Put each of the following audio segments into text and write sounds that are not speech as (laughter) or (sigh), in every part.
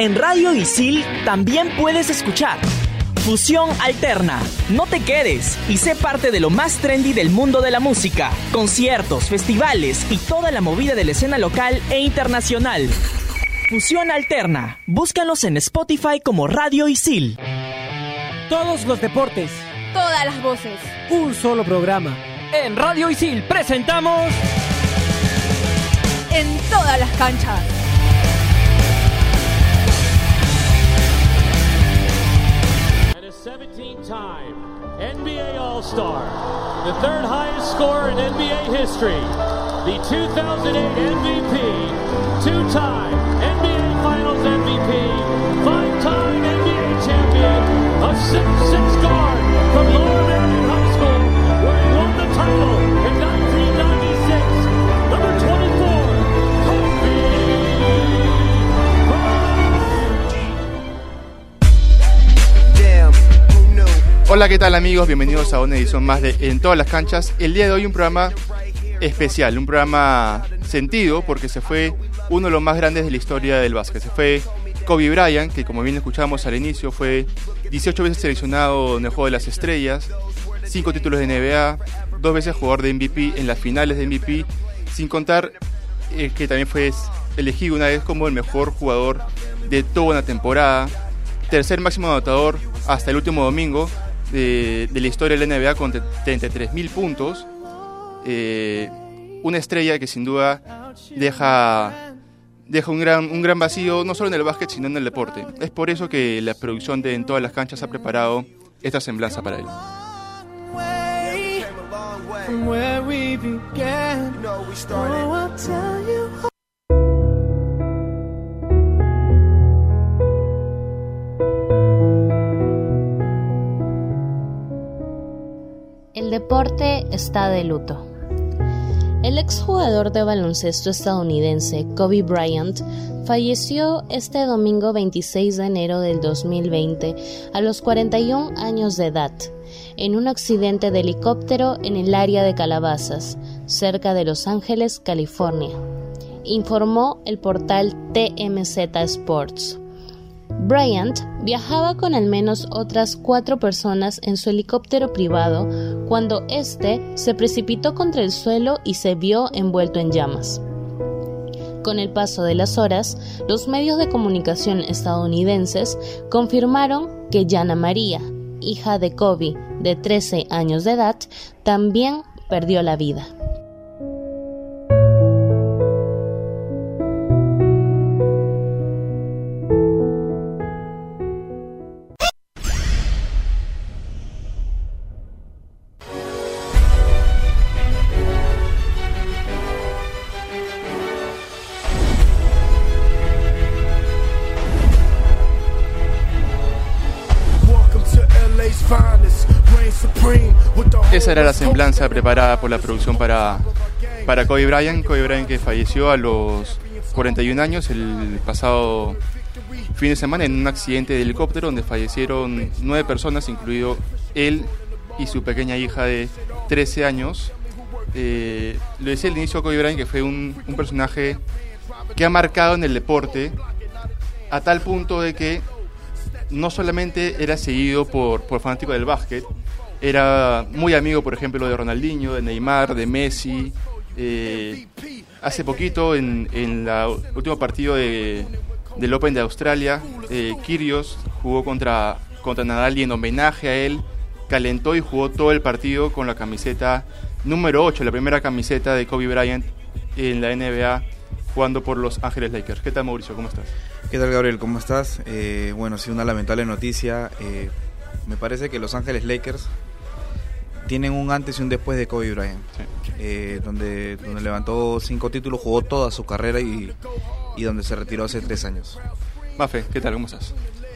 En Radio Isil también puedes escuchar Fusión Alterna. No te quedes y sé parte de lo más trendy del mundo de la música. Conciertos, festivales y toda la movida de la escena local e internacional. Fusión Alterna. Búscanos en Spotify como Radio Isil. Todos los deportes. Todas las voces. Un solo programa. En Radio Isil presentamos... En todas las canchas. 17-time NBA All-Star, the third highest scorer in NBA history, the 2008 MVP, two-time NBA Finals MVP, five-time NBA champion, a 6'6 guard from Hola, ¿qué tal amigos? Bienvenidos a una edición más de En todas las canchas. El día de hoy un programa especial, un programa sentido porque se fue uno de los más grandes de la historia del básquet. Se fue Kobe Bryant, que como bien escuchábamos al inicio fue 18 veces seleccionado en el Juego de las Estrellas, 5 títulos de NBA, dos veces jugador de MVP en las finales de MVP, sin contar eh, que también fue elegido una vez como el mejor jugador de toda una temporada, tercer máximo anotador hasta el último domingo de, de la historia de la NBA con 33 mil puntos. Eh, una estrella que sin duda deja, deja un, gran, un gran vacío no solo en el básquet sino en el deporte. Es por eso que la producción de En todas las canchas ha preparado esta semblanza para él. From where we began. Oh, I'll tell you. Deporte está de luto. El exjugador de baloncesto estadounidense Kobe Bryant falleció este domingo 26 de enero del 2020 a los 41 años de edad en un accidente de helicóptero en el área de Calabazas, cerca de Los Ángeles, California, informó el portal TMZ Sports. Bryant viajaba con al menos otras cuatro personas en su helicóptero privado cuando éste se precipitó contra el suelo y se vio envuelto en llamas. Con el paso de las horas, los medios de comunicación estadounidenses confirmaron que Yana María, hija de Kobe, de 13 años de edad, también perdió la vida. Esa era la semblanza preparada por la producción para, para Kobe Bryant. Kobe Bryant que falleció a los 41 años el pasado fin de semana en un accidente de helicóptero donde fallecieron nueve personas, incluido él y su pequeña hija de 13 años. Eh, lo decía al inicio Kobe Bryant que fue un, un personaje que ha marcado en el deporte a tal punto de que no solamente era seguido por, por fanáticos del básquet, era muy amigo, por ejemplo, de Ronaldinho, de Neymar, de Messi. Eh, hace poquito, en, el último partido de, del Open de Australia, eh, jugó contra, contra Nadal y en homenaje a él calentó y jugó todo el partido con la camiseta número 8, la primera camiseta de Kobe Bryant en la NBA jugando por Los Ángeles Lakers. ¿Qué tal Mauricio? ¿Cómo estás? ¿Qué tal Gabriel? ¿Cómo estás? Eh, bueno, sí, una lamentable noticia. Eh, me parece que Los Ángeles Lakers tienen un antes y un después de Kobe Bryant, eh, donde, donde levantó cinco títulos, jugó toda su carrera y, y donde se retiró hace tres años. Mafe, ¿qué tal? ¿Cómo estás?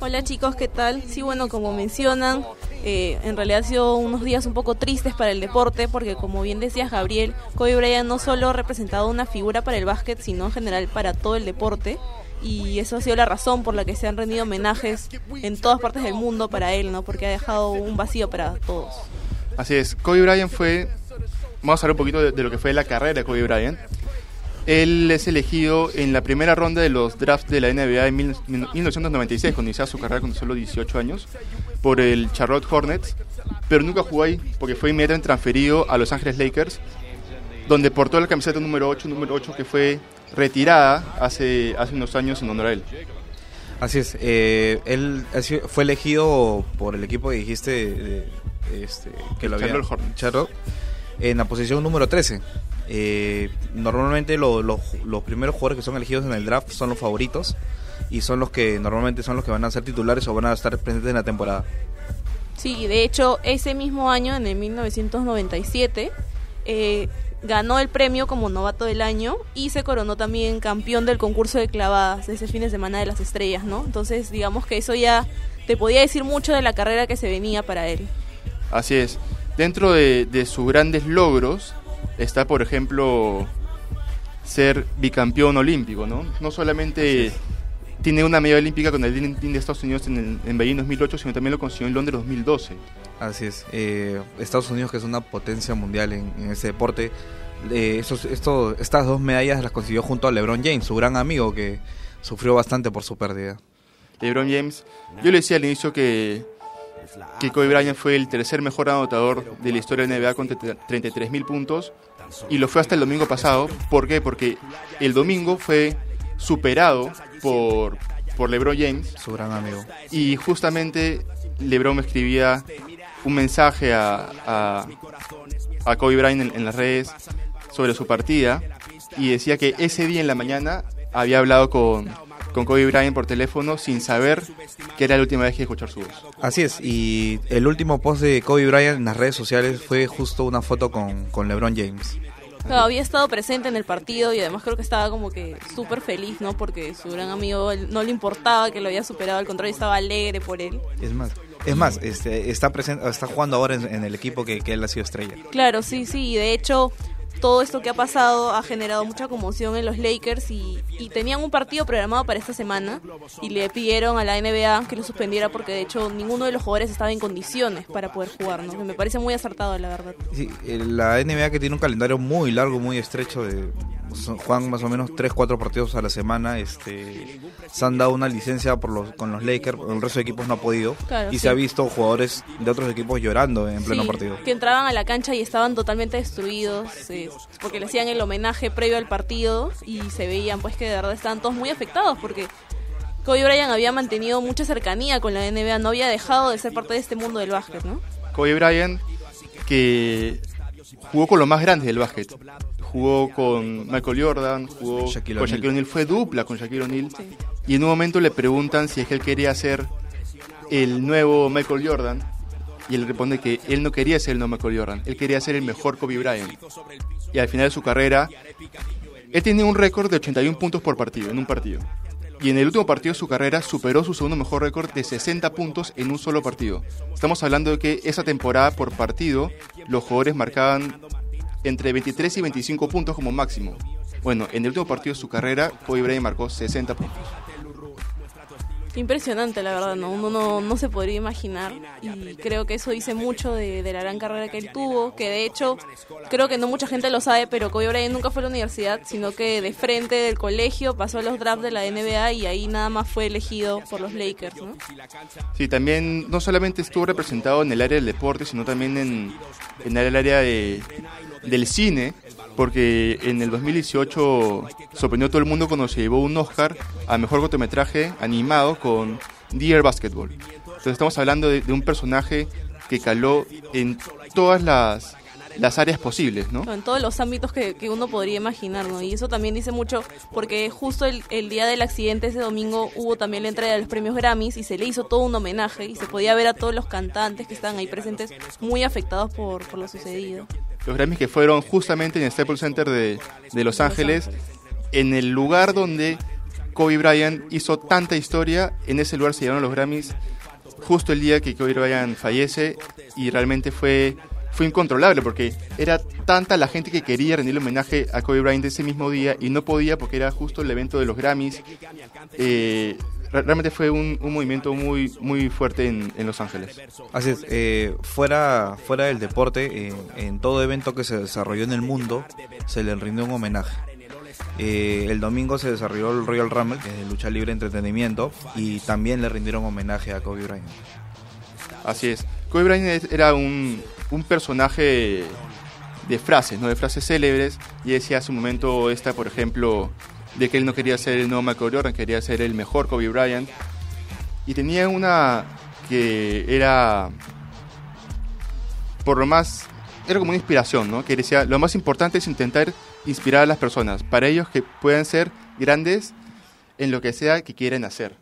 Hola chicos, ¿qué tal? Sí, bueno, como mencionan, eh, en realidad han sido unos días un poco tristes para el deporte porque como bien decías Gabriel, Kobe Bryant no solo ha representado una figura para el básquet, sino en general para todo el deporte y eso ha sido la razón por la que se han rendido homenajes en todas partes del mundo para él, ¿no? Porque ha dejado un vacío para todos. Así es, Kobe Bryant fue, vamos a hablar un poquito de, lo que fue la carrera de Kobe Bryant. Él es elegido en la primera ronda de los drafts de la NBA en 1996, cuando inició su carrera con solo 18 años, por el Charlotte Hornets, pero nunca jugó ahí porque fue inmediatamente transferido a Los Ángeles Lakers, donde portó la camiseta número 8, número 8 que fue retirada hace, hace unos años en honor a él. Así es, eh, él fue elegido por el equipo que dijiste este, que lo había Charlotte en la posición número 13. Eh, normalmente los primeros jugadores que son elegidos en el draft son los favoritos y son los que normalmente son los que van a ser titulares o van a estar presentes en la temporada. Sí, de hecho ese mismo año, en el 1997, eh, ganó el premio como novato del año y se coronó también campeón del concurso de clavadas de ese fin de semana de las estrellas, ¿no? Entonces digamos que eso ya te podía decir mucho de la carrera que se venía para él. Así es. Dentro de, sus grandes logros está, por ejemplo, ser bicampeón olímpico, ¿no? No solamente tiene una medalla olímpica con el Team de Estados Unidos en, en Beijing 2008, sino también lo consiguió en Londres 2012. Así es. Eh, Estados Unidos, que es una potencia mundial en, ese deporte, eh, estas dos medallas las consiguió junto a LeBron James, su gran amigo, que sufrió bastante por su pérdida. LeBron James, yo le decía al inicio que que Kobe Bryant fue el tercer mejor anotador de la historia de NBA con 33 mil puntos y lo fue hasta el domingo pasado. ¿Por qué? Porque el domingo fue superado por, por LeBron James. Su gran amigo. Y justamente LeBron me escribía un mensaje a, a, Kobe Bryant en las redes sobre su partida y decía que ese día en la mañana había hablado con, con Kobe Bryant por teléfono sin saber que era la última vez que escuchar su voz. Así es, y el último post de Kobe Bryant en las redes sociales fue justo una foto con, con LeBron James. había estado presente en el partido y además creo que estaba como que súper feliz, ¿no? Porque su gran amigo no le importaba que lo había superado, al contrario, estaba alegre por él. Es más, es más, este, está presente, está jugando ahora en, el equipo que, que, él ha sido estrella. Claro, sí, sí, y de hecho todo esto que ha pasado ha generado mucha conmoción en los Lakers y, tenían un partido programado para esta semana y le pidieron a la NBA que lo suspendiera porque de hecho ninguno de los jugadores estaba en condiciones para poder jugar, ¿no? me parece muy acertado la verdad. Sí, la NBA que tiene un calendario muy largo, muy estrecho de juegan más o menos 3 4 partidos a la semana, este se han dado una licencia por los con los Lakers, el resto de equipos no ha podido y se ha visto jugadores de otros equipos llorando en pleno partido. Que entraban a la cancha y estaban totalmente destruidos. Eh, porque le hacían el homenaje previo al partido y se veían pues que de verdad estaban todos muy afectados porque Kobe Bryant había mantenido mucha cercanía con la NBA, no había dejado de ser parte de este mundo del básquet, ¿no? Kobe Bryant que jugó con los más grandes del básquet. Jugó con Michael Jordan, jugó con Shaquille O'Neal, fue dupla con Shaquille O'Neal. Y en un momento le preguntan si es que él quería ser el nuevo Michael Jordan y él responde que él no quería ser el no Michael Jordan, él quería ser el mejor Kobe Bryant. Y al final de su carrera, él tiene un récord de 81 puntos por partido, en un partido. Y en el último partido de su carrera superó su segundo mejor récord de 60 puntos en un solo partido. Estamos hablando de que esa temporada por partido los jugadores marcaban entre 23 y 25 puntos como máximo. Bueno, en el último partido de su carrera, Kobe Bryant marcó 60 puntos. Impresionante, la verdad, ¿no? uno no, se podría imaginar y creo que eso dice mucho de, la gran carrera que él tuvo, que de hecho creo que no mucha gente lo sabe, pero Kobe Bryant nunca fue a la universidad, sino que de frente del colegio pasó a los drafts de la NBA y ahí nada más fue elegido por los Lakers, ¿no? Sí, también no solamente estuvo representado en el área del deporte, sino también en, en el área de, del cine, porque en el 2018 sorprendió a todo el mundo cuando se llevó un Oscar a mejor cortometraje animado con Dear Basketball. Entonces estamos hablando de, un personaje que caló en todas las, las áreas posibles, ¿no? En todos los ámbitos que, que, uno podría imaginar, ¿no? Y eso también dice mucho porque justo el, el, día del accidente ese domingo hubo también la entrega de los premios Grammys y se le hizo todo un homenaje y se podía ver a todos los cantantes que estaban ahí presentes muy afectados por, por lo sucedido los Grammys que fueron justamente en el Staples Center de, Los Ángeles, en el lugar donde Kobe Bryant hizo tanta historia, en ese lugar se llevaron los Grammys justo el día que Kobe Bryant fallece y realmente fue fue incontrolable porque era tanta la gente que quería rendirle homenaje a Kobe Bryant ese mismo día y no podía porque era justo el evento de los Grammys. Eh, realmente fue un, movimiento muy muy fuerte en, Los Ángeles. Así es, eh, fuera, fuera del deporte, en todo evento que se desarrolló en el mundo, se le rindió un homenaje. Eh, el domingo se desarrolló el Royal Rumble, que es lucha libre entretenimiento, y también le rindieron homenaje a Kobe Bryant. Así es. Kobe Bryant era un, un personaje de frases, ¿no? De frases célebres. Y decía hace un momento esta, por ejemplo, de que él no quería ser el nuevo Michael Jordan, quería ser el mejor Kobe Bryant. Y tenía una que era por lo más era como una inspiración, ¿no? Que decía, lo más importante es intentar inspirar a las personas, para ellos que puedan ser grandes en lo que sea que quieren hacer.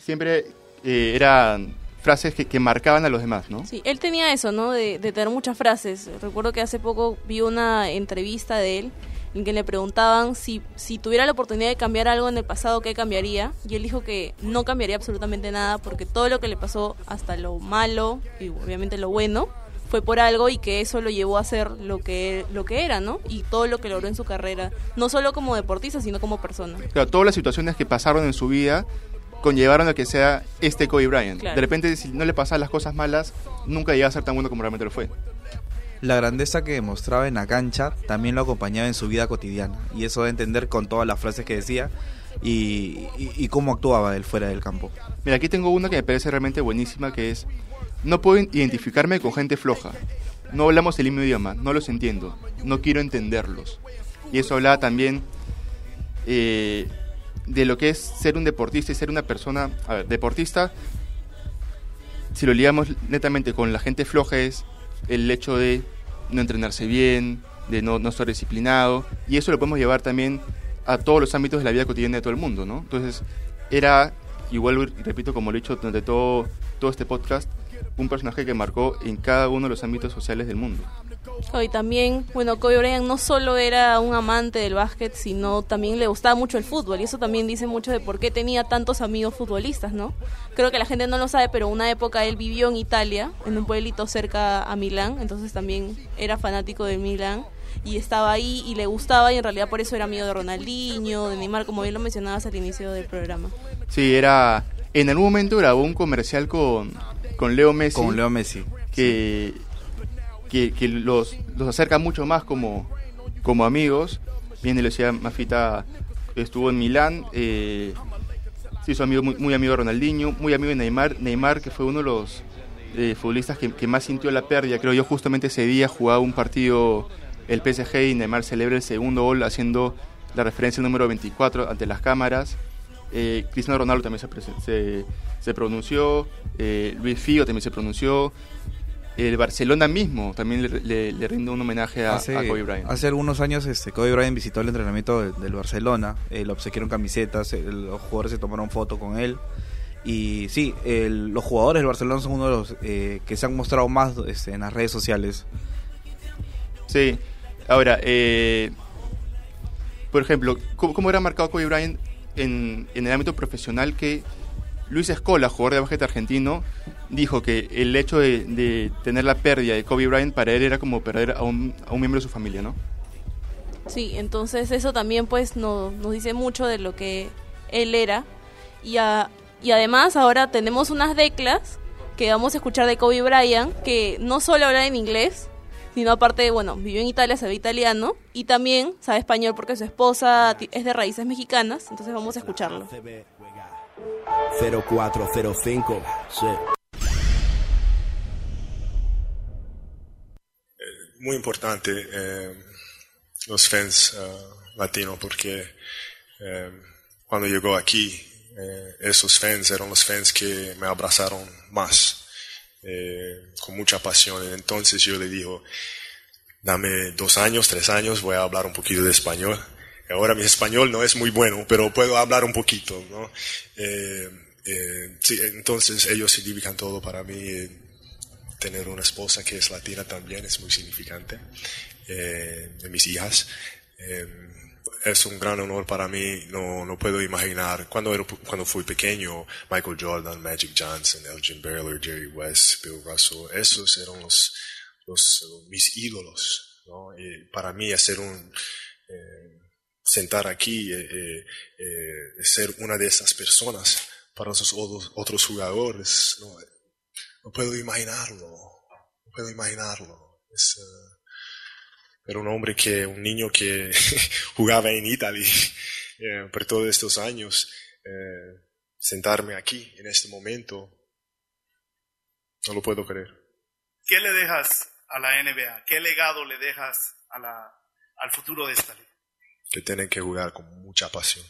Siempre eh, eran frases que, que, marcaban a los demás, ¿no? Sí, él tenía eso, ¿no? De, de, tener muchas frases. Recuerdo que hace poco vi una entrevista de él en que le preguntaban si, si tuviera la oportunidad de cambiar algo en el pasado, ¿qué cambiaría? Y él dijo que no cambiaría absolutamente nada porque todo lo que le pasó, hasta lo malo y obviamente lo bueno, fue por algo y que eso lo llevó a ser lo que, lo que era, ¿no? Y todo lo que logró en su carrera, no solo como deportista, sino como persona. Claro, todas las situaciones que pasaron en su vida conllevaron a que sea este Kobe Bryant. Claro. De repente, si no le pasaban las cosas malas, nunca llegaba a ser tan bueno como realmente lo fue. La grandeza que demostraba en la cancha también lo acompañaba en su vida cotidiana. Y eso de entender con todas las frases que decía y, y, y cómo actuaba él fuera del campo. Mira, aquí tengo una que me parece realmente buenísima, que es no puedo identificarme con gente floja. No hablamos el mismo idioma, no los entiendo, no quiero entenderlos. Y eso hablaba también eh, de lo que es ser un deportista y ser una persona, a ver, deportista, si lo ligamos netamente con la gente floja es el hecho de no entrenarse bien, de no, no estar disciplinado, y eso lo podemos llevar también a todos los ámbitos de la vida cotidiana de todo el mundo, ¿no? Entonces, era, igual repito como lo he dicho durante todo, todo este podcast, un personaje que marcó en cada uno de los ámbitos sociales del mundo. Y también, bueno, Kobe Bryant no solo era un amante del básquet, sino también le gustaba mucho el fútbol. Y eso también dice mucho de por qué tenía tantos amigos futbolistas, ¿no? Creo que la gente no lo sabe, pero una época él vivió en Italia, en un pueblito cerca a Milán, entonces también era fanático de Milán y estaba ahí y le gustaba y en realidad por eso era amigo de Ronaldinho, de Neymar, como bien lo mencionabas al inicio del programa. Sí, era... En algún momento grabó un comercial con, con Leo Messi. Con Leo Messi. Que, que, que, los, los acerca mucho más como, como amigos. Bien, le decía Mafita, estuvo en Milán, eh, se hizo amigo, muy, muy, amigo de Ronaldinho, muy amigo de Neymar. Neymar, que fue uno de los eh, futbolistas que, que, más sintió la pérdida, creo yo, justamente ese día jugaba un partido el PSG y Neymar celebra el segundo gol haciendo la referencia número 24 ante las cámaras. Eh, Cristiano Ronaldo también se, se, se pronunció, eh, Luis Figo también se pronunció, el Barcelona mismo también le, le, le rinde un homenaje a, hace, a, Kobe Bryant. Hace algunos años este, Kobe Bryant visitó el entrenamiento del, del Barcelona, eh, le obsequiaron camisetas, el, los jugadores se tomaron foto con él. Y sí, el, los jugadores del Barcelona son uno de los eh, que se han mostrado más este, en las redes sociales. Sí, ahora, eh, por ejemplo, ¿cómo, ¿cómo, era marcado Kobe Bryant en, en el ámbito profesional que Luis Escola, jugador de básquet argentino, dijo que el hecho de, de, tener la pérdida de Kobe Bryant para él era como perder a un, a un miembro de su familia, ¿no? Sí, entonces eso también pues no, nos dice mucho de lo que él era. Y, a, y además ahora tenemos unas declas que vamos a escuchar de Kobe Bryant, que no solo habla en inglés, sino aparte, bueno, vivió en Italia, sabe italiano, y también sabe español porque su esposa es de raíces mexicanas, entonces vamos a escucharlo. 0405. Sí. Muy importante eh, los fans uh, latinos porque eh, cuando llegó aquí, eh, esos fans eran los fans que me abrazaron más, eh, con mucha pasión. Entonces yo le digo, dame dos años, tres años, voy a hablar un poquito de español. Ahora mi español no es muy bueno, pero puedo hablar un poquito, ¿no? Eh, eh, entonces ellos significan todo para mí. Tener una esposa que es latina también es muy significante. De mis hijas. Eh, es un gran honor para mí. No, no puedo imaginar cuando, era, cuando fui pequeño, Michael Jordan, Magic Johnson, Elgin Baylor, Jerry West, Bill Russell, esos eran los, los mis ídolos. ¿no? Y para mí hacer un eh, sentar aquí, eh, eh, ser una de esas personas para esos otros, otros jugadores, no, no, puedo imaginarlo, no puedo imaginarlo. Es, uh, era un hombre que, un niño que (laughs) jugaba en Italia eh, por todos estos años. Eh, sentarme aquí en este momento, no lo puedo creer. ¿Qué le dejas a la NBA? ¿Qué legado le dejas a la, al futuro de esta liga? Que tienen que jugar con mucha pasión,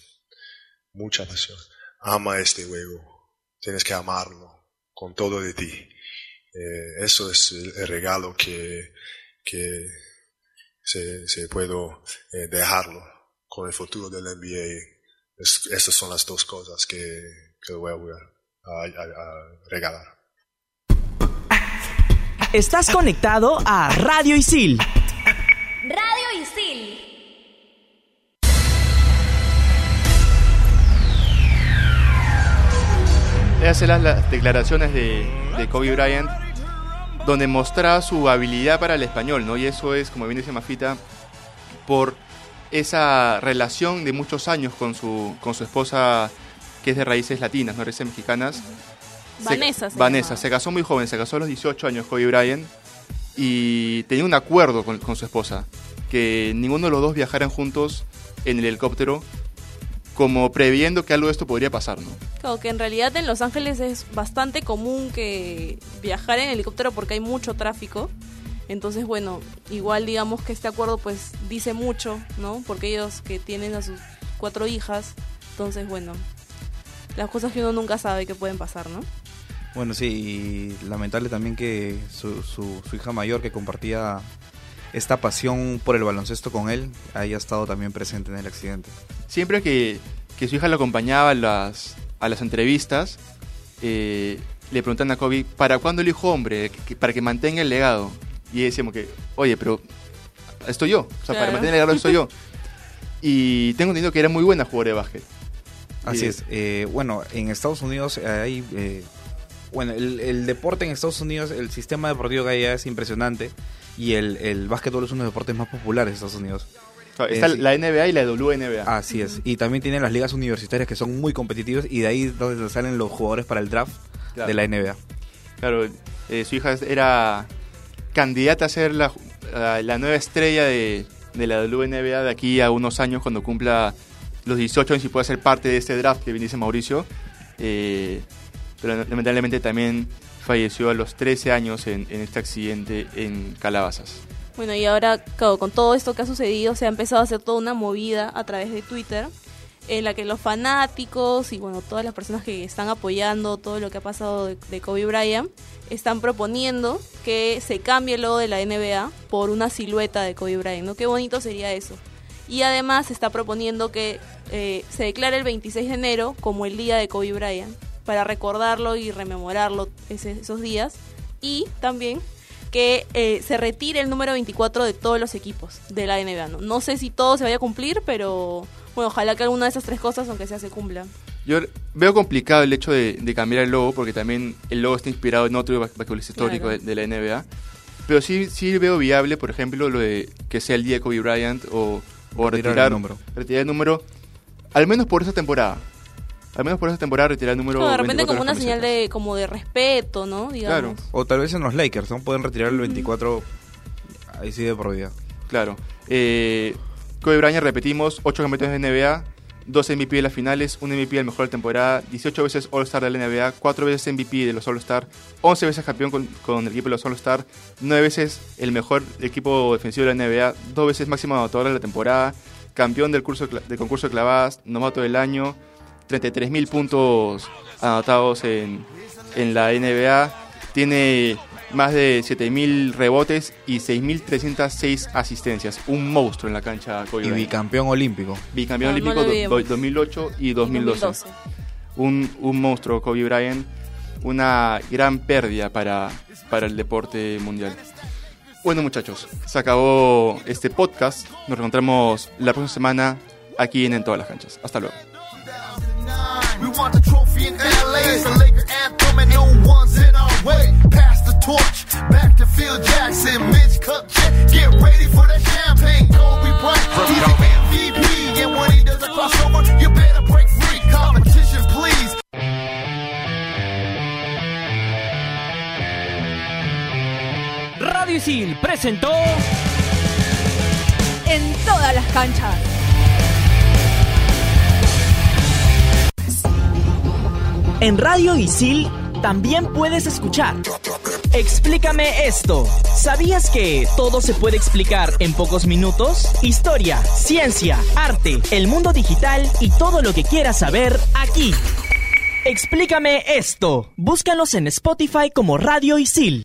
mucha pasión. Ama este juego, tienes que amarlo con todo de ti. Eh, eso es el, regalo que, que se, se puedo eh, dejarlo con el futuro del NBA. Es, estas son las dos cosas que, que voy a, a, a regalar. Estás conectado a Radio Isil. Radio Isil. hace las, las declaraciones de, de, Kobe Bryant donde mostraba su habilidad para el español, ¿no? Y eso es, como bien dice Mafita, por esa relación de muchos años con su, con su esposa que es de raíces latinas, no raíces mexicanas. Vanessa. Se, Vanessa, se casó muy joven, se casó a los 18 años Kobe Bryant y tenía un acuerdo con, con su esposa, que ninguno de los dos viajaran juntos en el helicóptero como previendo que algo de esto podría pasar, ¿no? Claro, que en realidad en Los Ángeles es bastante común que viajar en helicóptero porque hay mucho tráfico. Entonces, bueno, igual digamos que este acuerdo pues dice mucho, ¿no? Porque ellos que tienen a sus cuatro hijas, entonces, bueno, las cosas que uno nunca sabe que pueden pasar, ¿no? Bueno, sí, y lamentable también que su, su, su hija mayor que compartía esta pasión por el baloncesto con él haya estado también presente en el accidente. Siempre que, que su hija lo acompañaba a las, a las entrevistas, eh, le preguntan a Kobe, ¿para cuándo el hijo hombre? Para que mantenga el legado. Y decíamos que, oye, pero estoy yo. O sea, claro. para mantener el legado estoy yo. (laughs) Y tengo entendido que era muy buena jugadora de básquet. Así y, es. Eh, bueno, en Estados Unidos hay... Eh, bueno, el, el, deporte en Estados Unidos, el sistema deportivo que hay es impresionante y el, el básquetbol es uno de los deportes más populares de Estados Unidos. Está es, la NBA y la WNBA. Así es. Y también tienen las ligas universitarias que son muy competitivas y de ahí es donde salen los jugadores para el draft claro. de la NBA. Claro, eh, su hija era candidata a ser la, la nueva estrella de, de, la WNBA de aquí a unos años cuando cumpla los 18 años y pueda ser parte de este draft que bien dice Mauricio. Eh, pero lamentablemente también falleció a los 13 años en, en este accidente en Calabazas. Bueno, y ahora con todo esto que ha sucedido se ha empezado a hacer toda una movida a través de Twitter en la que los fanáticos y bueno, todas las personas que están apoyando todo lo que ha pasado de, de Kobe Bryant están proponiendo que se cambie el logo de la NBA por una silueta de Kobe Bryant, ¿no? Qué bonito sería eso. Y además se está proponiendo que eh, se declare el 26 de enero como el día de Kobe Bryant para recordarlo y rememorarlo ese, esos días. Y también que eh, se retire el número 24 de todos los equipos de la NBA. ¿no? no sé si todo se vaya a cumplir, pero bueno, ojalá que alguna de esas tres cosas, aunque sea, se cumpla. Yo veo complicado el hecho de, de cambiar el logo, porque también el logo está inspirado en otro basquetbolista histórico claro. de, de, la NBA. Pero sí, sí veo viable, por ejemplo, lo de que sea el día de Kobe Bryant o, o retirar, retirar, el número. retirar el número, al menos por esa temporada al menos por esa temporada retirar el número no, de repente como una señal de como de respeto no digamos. Claro o tal vez en los Lakers no pueden retirar el 24 ahí sí de por vida. Claro. Eh, Kobe Bryant repetimos 8 campeones de NBA 12 MVP de las finales, un MVP del mejor de temporada, 18 veces All-Star de la NBA, 4 veces MVP de los All-Star, 11 veces campeón con, con, el equipo de los All-Star, 9 veces el mejor equipo defensivo de la NBA, 2 veces máximo anotador de la temporada, campeón del, curso, del concurso de clavadas, novato del año, 33 mil puntos anotados en, en, la NBA. Tiene más de 7 mil rebotes y 6.306 asistencias. Un monstruo en la cancha. Kobe y bicampeón olímpico. Bicampeón no, olímpico no 2008 y 2012. 2012. Un, un monstruo Kobe Bryant. Una gran pérdida para, para el deporte mundial. Bueno muchachos, se acabó este podcast. Nos reencontramos la próxima semana aquí en, en todas las canchas. Hasta luego. We want the trophy in LA. It's a Laker anthem and no one's in our way. Pass the torch back to Phil Jackson. Mitch Kupchak, get ready for that champagne. Kobe Bryant, he's the MVP. And when he does a crossover, you better break free. Competition, please. Radio Isil presentó En todas las canchas. En Radio Isil también puedes escuchar. Explícame esto. ¿Sabías que todo se puede explicar en pocos minutos? Historia, ciencia, arte, el mundo digital y todo lo que quieras saber aquí. Explícame esto. Búscanos en Spotify como Radio Isil.